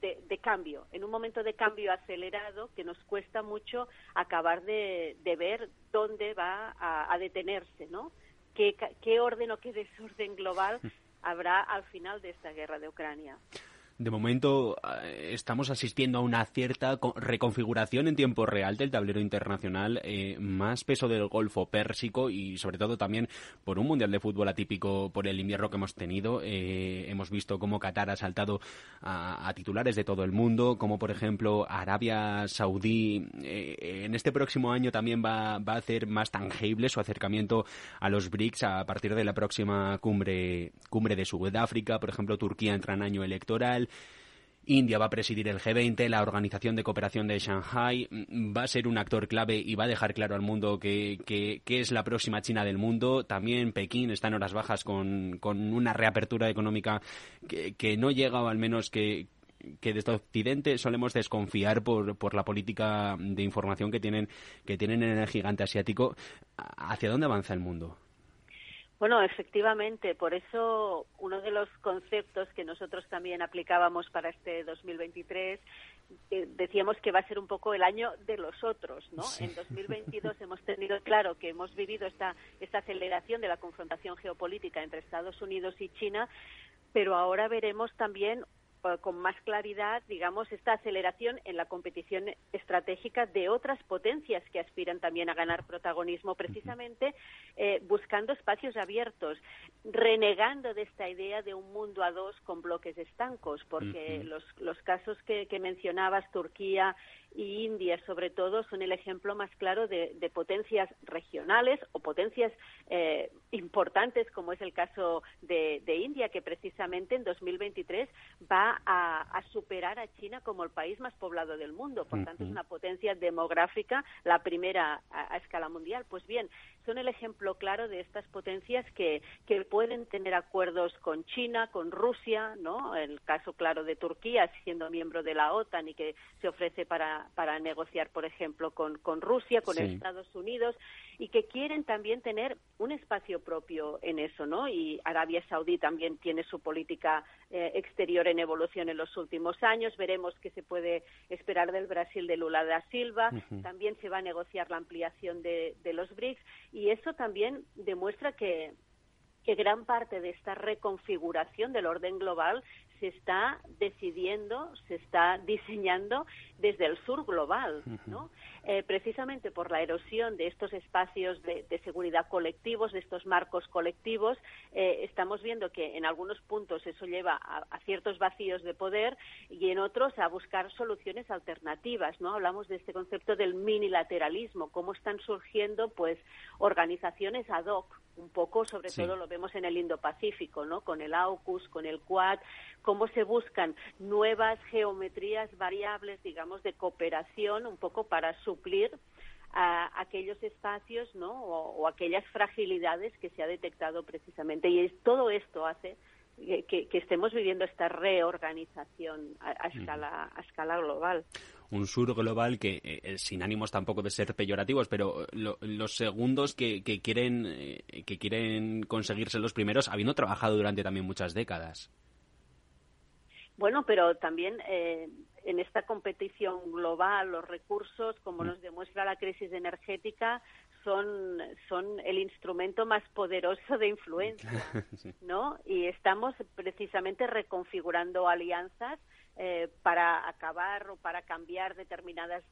de, cambio, en un momento de cambio acelerado que nos cuesta mucho acabar de, ver dónde va a, a detenerse, ¿no? Qué, qué orden o qué desorden global habrá al final de esta guerra de Ucrania de momento eh, estamos asistiendo a una cierta reconfiguración en tiempo real del tablero internacional, eh, más peso del Golfo Pérsico y sobre todo también por un Mundial de Fútbol atípico por el invierno que hemos tenido. Eh, hemos visto cómo Qatar ha saltado a, titulares de todo el mundo, como por ejemplo Arabia Saudí en este próximo año también va, va a hacer más tangible su acercamiento a los BRICS a partir de la próxima cumbre, cumbre de Sudáfrica. Por ejemplo, Turquía entra en año electoral. India va a presidir el G20, la Organización de Cooperación de Shanghai mm, va a ser un actor clave y va a dejar claro al mundo que, es la próxima China del mundo. También Pekín está en horas bajas con, una reapertura económica que, no llega, o al menos que, que desde Occidente solemos desconfiar por, por la política de información que tienen, que tienen en el gigante asiático. ¿Hacia dónde avanza el mundo? Bueno, efectivamente, por eso uno de los conceptos que nosotros también aplicábamos para este 2023 eh, decíamos que va a ser un poco el año de los otros, ¿no? En 2022 hemos tenido claro que hemos vivido esta esta aceleración de la confrontación geopolítica entre Estados Unidos y China, pero ahora veremos también con más claridad, digamos, esta aceleración en la competición estratégica de otras potencias que aspiran también a ganar protagonismo, precisamente eh, buscando espacios abiertos, renegando de esta idea de un mundo a dos con bloques estancos, porque los, los casos que, que mencionabas, Turquía y India, sobre todo, son el ejemplo más claro de, potencias regionales o potencias eh, importantes, como es el caso de, India, que precisamente en 2023 va va a, superar a China como el país más poblado del mundo. Por tanto, es una potencia demográfica, la primera a, escala mundial. Pues bien, son el ejemplo claro de estas potencias que, que pueden tener acuerdos con China, con Rusia, ¿no? El caso claro de Turquía, siendo miembro de la OTAN y que se ofrece para, para negociar, por ejemplo, con, con Rusia, con Estados Unidos, y que quieren también tener un espacio propio en eso, ¿no? Y Arabia Saudí también tiene su política eh, exterior en evolución en los últimos años. Veremos qué se puede esperar del Brasil de Lula da Silva. También se va a negociar la ampliación de, de los BRICS y eso también demuestra que que gran parte de esta reconfiguración del orden global se está decidiendo, se está diseñando desde el sur global, ¿no? Eh, precisamente por la erosión de estos espacios de, seguridad colectivos, de estos marcos colectivos, eh, estamos viendo que en algunos puntos eso lleva a, ciertos vacíos de poder y en otros a buscar soluciones alternativas, ¿no? Hablamos de este concepto del minilateralismo, cómo están surgiendo, pues, organizaciones ad hoc, un poco, sobre todo lo vemos en el Indo-Pacífico, ¿no? Con el AUKUS, con el QUAD, cómo se buscan nuevas geometrías variables, digamos, de cooperación, un poco para suplir a aquellos espacios ¿no? o, aquellas fragilidades que se ha detectado precisamente. Y todo esto hace que, estemos viviendo esta reorganización a, escala, a escala global un sur global que, eh, eh, sin ánimos tampoco de ser peyorativos, pero los segundos que, que quieren, eh, que quieren conseguirse los primeros, habiendo trabajado durante también muchas décadas. Bueno, pero también eh, en esta competición global los recursos, como mm. nos demuestra la crisis energética, son, son el instrumento más poderoso de influencia, <laughs> ¿no? Y estamos precisamente reconfigurando alianzas eh, para acabar o para cambiar determinadas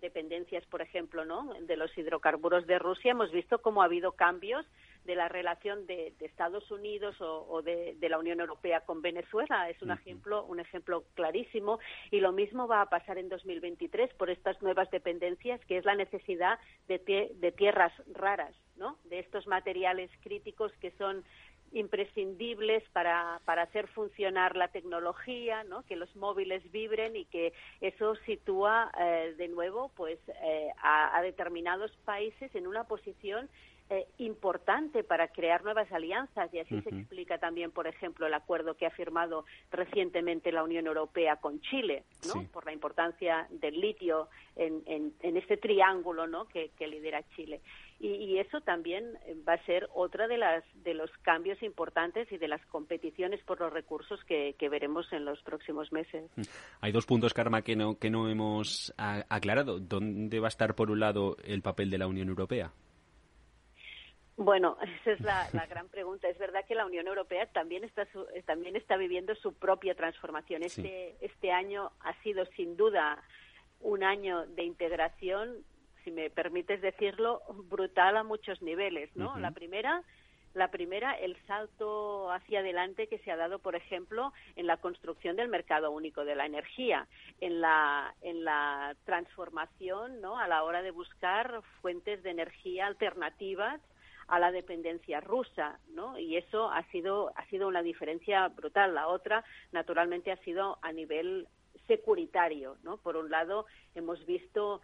dependencias, por ejemplo, ¿no? de los hidrocarburos de Rusia. Hemos visto cómo ha habido cambios de la relación de, Estados Unidos o, de, la Unión Europea con Venezuela. Es un ejemplo, un ejemplo clarísimo. Y lo mismo va a pasar en 2023 por estas nuevas dependencias, que es la necesidad de, de tierras raras, ¿no? De estos materiales críticos que son imprescindibles para, para hacer funcionar la tecnología, ¿no? que los móviles vibren y que eso sitúa eh, de nuevo pues eh, a, determinados países en una posición eh, importante para crear nuevas alianzas y así se explica también, por ejemplo, el acuerdo que ha firmado recientemente la Unión Europea con Chile, ¿no? por la importancia del litio en, en, este triángulo ¿no? que, lidera Chile. Y, eso también va a ser otra de las de los cambios importantes y de las competiciones por los recursos que, veremos en los próximos meses. Mm. Hay dos puntos, Karma, que no que no hemos aclarado. ¿Dónde va a estar por un lado el papel de la Unión Europea? Bueno, <laughs> esa es <laughs> la, gran pregunta. Es verdad que la Unión Europea también está eh, también está viviendo su propia transformación. Este este año ha sido sin duda un año de integración, si me permites decirlo, brutal a muchos niveles, ¿no? La primera la primera, el salto hacia adelante que se ha dado, por ejemplo, en la construcción del mercado único de la energía, en la, en la transformación ¿no? a la hora de buscar fuentes de energía alternativas a la dependencia rusa, ¿no? Y eso ha sido ha sido una diferencia brutal. La otra, naturalmente, ha sido a nivel securitario, ¿no? Por un lado, hemos visto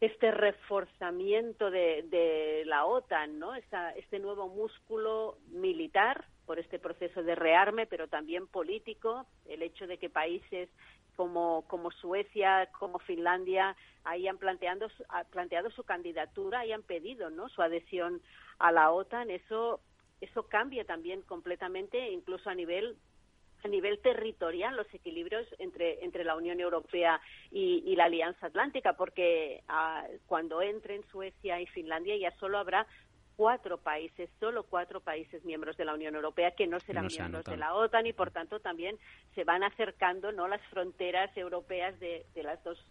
este reforzamiento de, de la OTAN, ¿no? este nuevo músculo militar por este proceso de rearme, pero también político, el hecho de que países como, como Suecia, como Finlandia, hayan planteando, planteado su candidatura, hayan pedido ¿no? su adhesión a la OTAN, eso, eso cambia también completamente, incluso a nivel a nivel territorial los equilibrios entre, entre la Unión Europea y, la Alianza Atlántica, porque ah, cuando entren Suecia y Finlandia ya solo habrá cuatro países, solo cuatro países miembros de la Unión Europea que no serán miembros de la OTAN y por tanto también se van acercando no las fronteras europeas de, las dos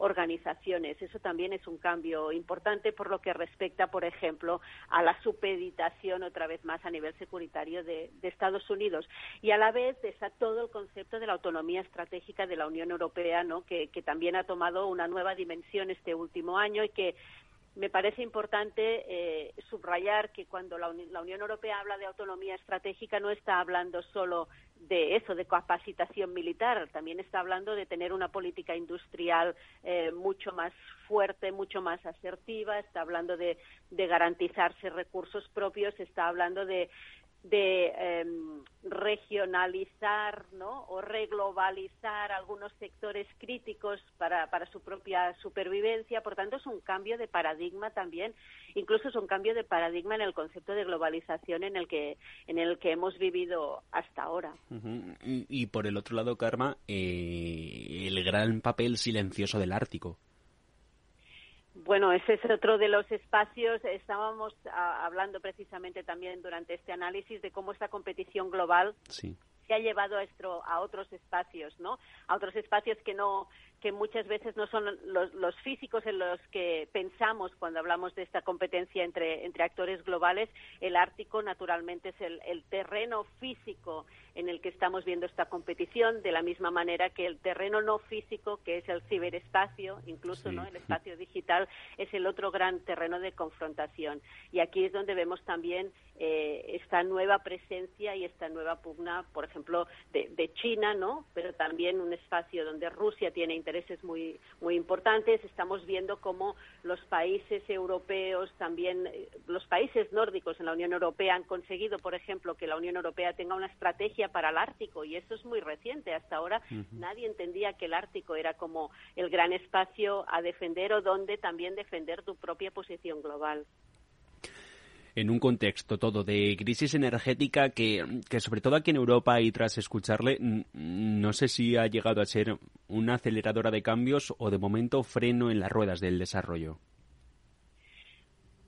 organizaciones. Eso también es un cambio importante por lo que respecta, por ejemplo, a la supeditación otra vez más a nivel securitario de, Estados Unidos. Y a la vez está todo el concepto de la autonomía estratégica de la Unión Europea, ¿no? que, que también ha tomado una nueva dimensión este último año y que me parece importante eh, subrayar que cuando la, Unión Europea habla de autonomía estratégica no está hablando solo de eso, de capacitación militar, también está hablando de tener una política industrial eh, mucho más fuerte, mucho más asertiva, está hablando de, de garantizarse recursos propios, está hablando de, de em, regionalizar ¿no? o reglobalizar algunos sectores críticos para, para su propia supervivencia. Por tanto, es un cambio de paradigma también, incluso es un cambio de paradigma en el concepto de globalización en el que, en el que hemos vivido hasta ahora. y, por el otro lado, Karma, eh, el gran papel silencioso del Ártico. Bueno, ese es otro de los espacios. Estábamos ah, hablando precisamente también durante este análisis de cómo esta competición global se ha llevado a, a otros espacios, ¿no? A otros espacios que no que muchas veces no son los, físicos en los que pensamos cuando hablamos de esta competencia entre, entre actores globales. El Ártico, naturalmente, es el, el, terreno físico en el que estamos viendo esta competición, de la misma manera que el terreno no físico, que es el ciberespacio, incluso ¿no? el espacio digital, es el otro gran terreno de confrontación. Y aquí es donde vemos también eh, esta nueva presencia y esta nueva pugna, por ejemplo, de, de China, ¿no? pero también un espacio donde Rusia tiene interés intereses muy, muy importantes. Estamos viendo cómo los países europeos, también eh, los países nórdicos en la Unión Europea han conseguido, por ejemplo, que la Unión Europea tenga una estrategia para el Ártico y eso es muy reciente. Hasta ahora nadie entendía que el Ártico era como el gran espacio a defender o donde también defender tu propia posición global en un contexto todo de crisis energética que, sobre todo aquí en Europa y tras escucharle, no sé si ha llegado a ser una aceleradora de cambios o de momento freno en las ruedas del desarrollo.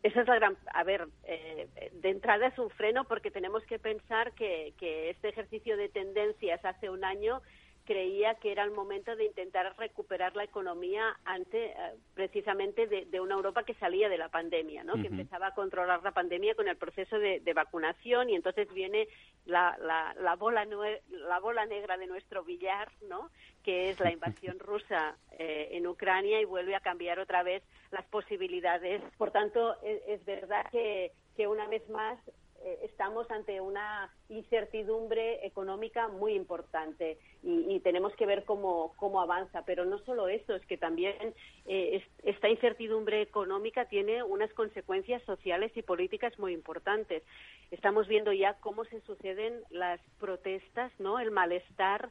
Esa es la gran. A ver, eh, de entrada es un freno porque tenemos que pensar que, que este ejercicio de tendencias hace un año creía que era el momento de intentar recuperar la economía ante eh, precisamente de, una Europa que salía de la pandemia, ¿no? que empezaba a controlar la pandemia con el proceso de, vacunación y entonces viene la, la, bola la bola negra de nuestro billar, ¿no? que es la invasión <laughs> rusa eh, en Ucrania y vuelve a cambiar otra vez las posibilidades. Por tanto, es, es verdad que, que una vez más eh, estamos ante una incertidumbre económica muy importante y, tenemos que ver cómo, cómo, avanza. Pero no solo eso, es que también eh, esta incertidumbre económica tiene unas consecuencias sociales y políticas muy importantes. Estamos viendo ya cómo se suceden las protestas, ¿no? El malestar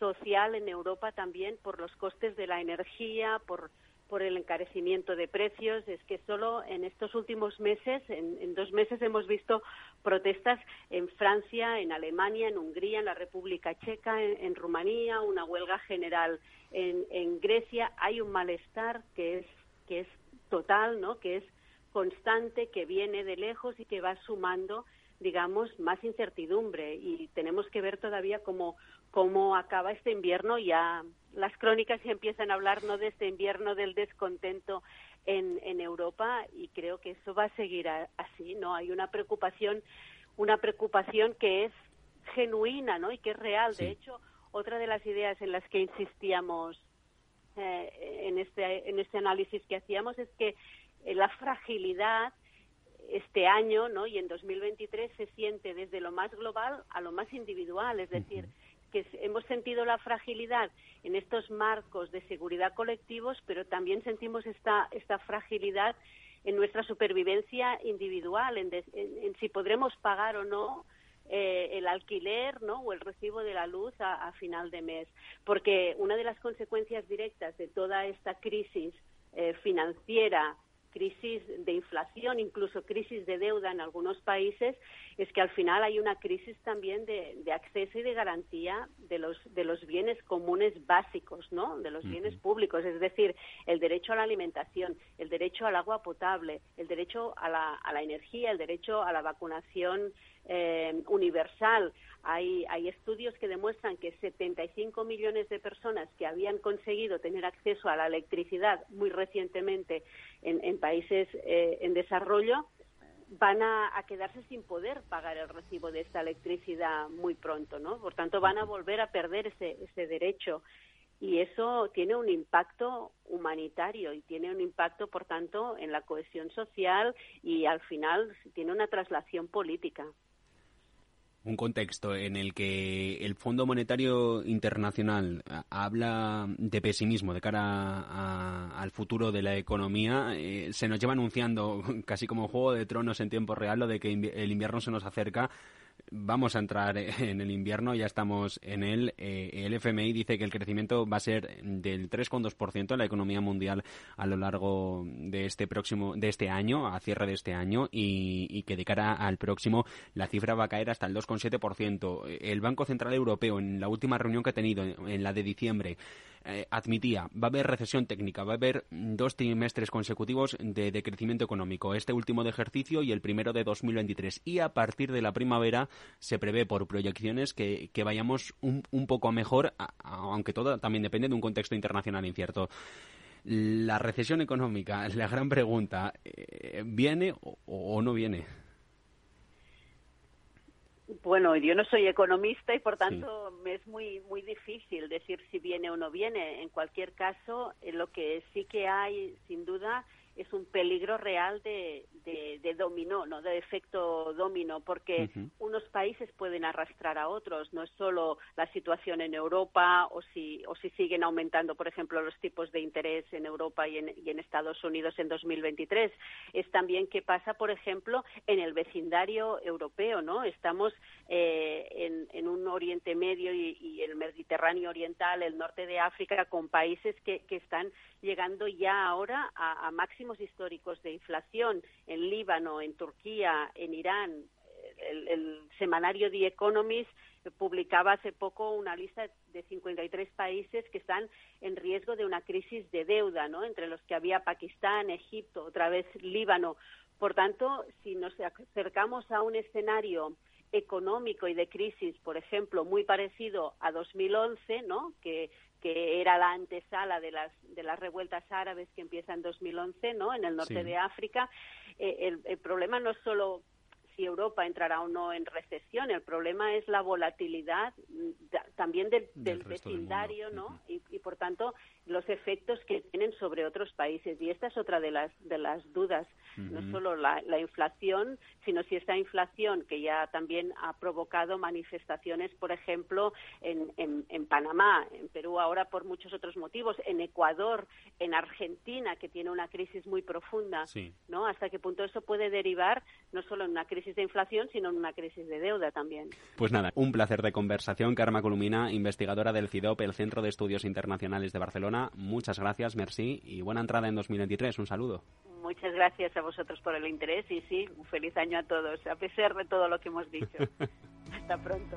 social en Europa también por los costes de la energía, por por el encarecimiento de precios. Es que solo en estos últimos meses, en, dos meses, hemos visto protestas en Francia, en Alemania, en Hungría, en la República Checa, en, Rumanía, una huelga general en, en, Grecia. Hay un malestar que es, que es total, ¿no? que es constante, que viene de lejos y que va sumando digamos, más incertidumbre y tenemos que ver todavía cómo, cómo acaba este invierno. Ya las crónicas ya empiezan a hablar no de este invierno del descontento en, en Europa y creo que eso va a seguir así, ¿no? Hay una preocupación, una preocupación que es genuina, ¿no? Y que es real. De hecho, otra de las ideas en las que insistíamos eh, en este en este análisis que hacíamos es que eh, la fragilidad este año, ¿no? Y en 2023 se siente desde lo más global a lo más individual, es decir, que hemos sentido la fragilidad en estos marcos de seguridad colectivos, pero también sentimos esta, esta fragilidad en nuestra supervivencia individual, en, si podremos pagar o no eh, el alquiler ¿no? o el recibo de la luz a, final de mes. Porque una de las consecuencias directas de toda esta crisis eh, financiera crisis de inflación, incluso crisis de deuda en algunos países, es que al final hay una crisis también de, acceso y de garantía de los, de los bienes comunes básicos, ¿no? De los bienes públicos, es decir, el derecho a la alimentación, el derecho al agua potable, el derecho a la, a la energía, el derecho a la vacunación eh, universal. Hay, hay estudios que demuestran que 75 millones de personas que habían conseguido tener acceso a la electricidad muy recientemente en, países eh, en desarrollo van a, quedarse sin poder pagar el recibo de esta electricidad muy pronto, ¿no? Por tanto, van a volver a perder ese, ese derecho. y eso tiene un impacto humanitario y tiene un impacto, por tanto, en la cohesión social y al final tiene una traslación política un contexto en el que el Fondo Monetario Internacional habla de pesimismo de cara al futuro de la economía, eh, se nos lleva anunciando <laughs> casi como Juego de Tronos en tiempo real lo de que el invierno se nos acerca vamos a entrar <laughs> en el invierno, ya estamos en él. Eh, el FMI dice que el crecimiento va a ser del 3,2% en la economía mundial a lo largo de este próximo, de este año, a cierre de este año, y, y que de cara al próximo la cifra va a caer hasta el 2,7%. El Banco Central Europeo, en la última reunión que ha tenido, en la de diciembre, eh, admitía, va a haber recesión técnica, va a haber dos trimestres consecutivos de, crecimiento económico, este último de ejercicio y el primero de 2023. Y a partir de la primavera se prevé por proyecciones que, vayamos un, poco mejor, aunque todo también depende de un contexto internacional incierto. La recesión económica, la gran pregunta, eh, ¿viene o no viene? Bueno, yo no soy economista y por tanto me es muy muy difícil decir si viene o no viene. En cualquier caso, eh, lo que sí que hay, sin duda, es un peligro real de, de, dominó, ¿no? de efecto domino, porque unos países pueden arrastrar a otros. No es solo la situación en Europa o si, o si siguen aumentando, por ejemplo, los tipos de interés en Europa y en, y en Estados Unidos en 2023. Es también qué pasa, por ejemplo, en el vecindario europeo. ¿no? Estamos eh, en, en, un Oriente Medio y, y, el Mediterráneo Oriental, el norte de África, con países que, que están llegando ya ahora a, máximos históricos de inflación en Líbano, en Turquía, en Irán. El, semanario The Economist publicaba hace poco una lista de 53 países que están en riesgo de una crisis de deuda, ¿no? Entre los que había Pakistán, Egipto, otra vez Líbano. Por tanto, si nos acercamos a un escenario económico y de crisis, por ejemplo, muy parecido a 2011, ¿no? Que que era la antesala de las de las revueltas árabes que empiezan en 2011, ¿no? En el norte de África. Eh, el, el, problema no es solo si Europa entrará o no en recesión. El problema es la volatilidad mm, también del, del, vecindario, ¿no? y, y, por tanto los efectos que tienen sobre otros países. Y esta es otra de las de las dudas, no solo la, la, inflación, sino si esta inflación que ya también ha provocado manifestaciones, por ejemplo, en, en, en Panamá, en Perú ahora por muchos otros motivos, en Ecuador, en Argentina que tiene una crisis muy profunda, ¿no? Hasta qué punto eso puede derivar no solo en una crisis de inflación, sino en una crisis de deuda también. Pues nada, un placer de conversación. Karma Columina, investigadora del CIDOP, el Centro de Estudios Internacionales de Barcelona. Muchas gracias, merci, y buena entrada en 2023. Un saludo. Muchas gracias a vosotros por el interés y sí, un feliz año a todos, a pesar de todo lo que hemos dicho. <laughs> Hasta pronto.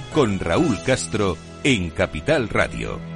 con Raúl Castro, en Capital Radio.